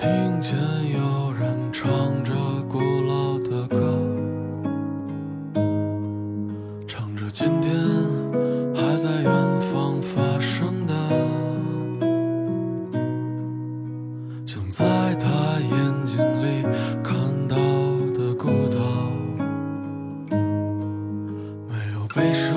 听见有人唱着古老的歌，唱着今天还在远方发生的，像在他眼睛里看到的孤岛，没有悲伤，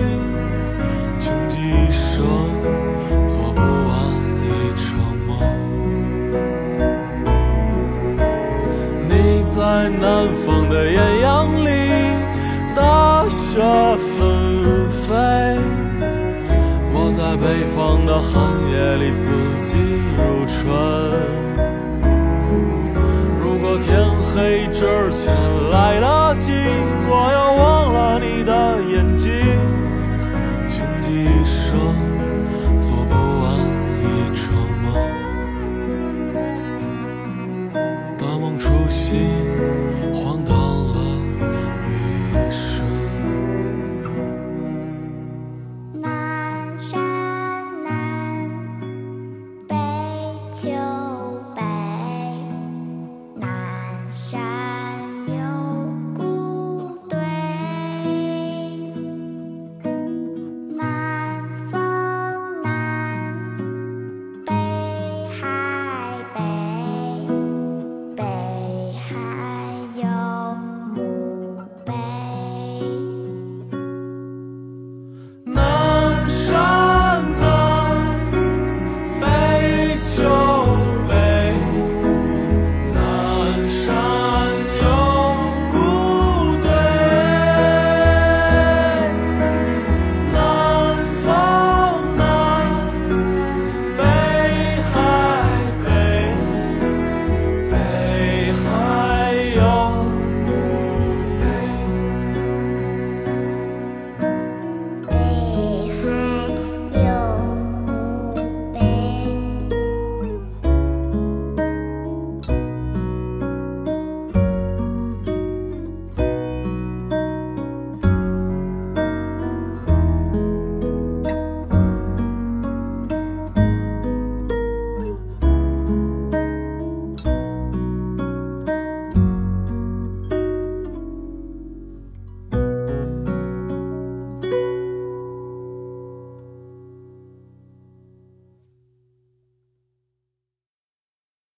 南方的艳阳里，大雪纷飞；我在北方的寒夜里，四季如 주여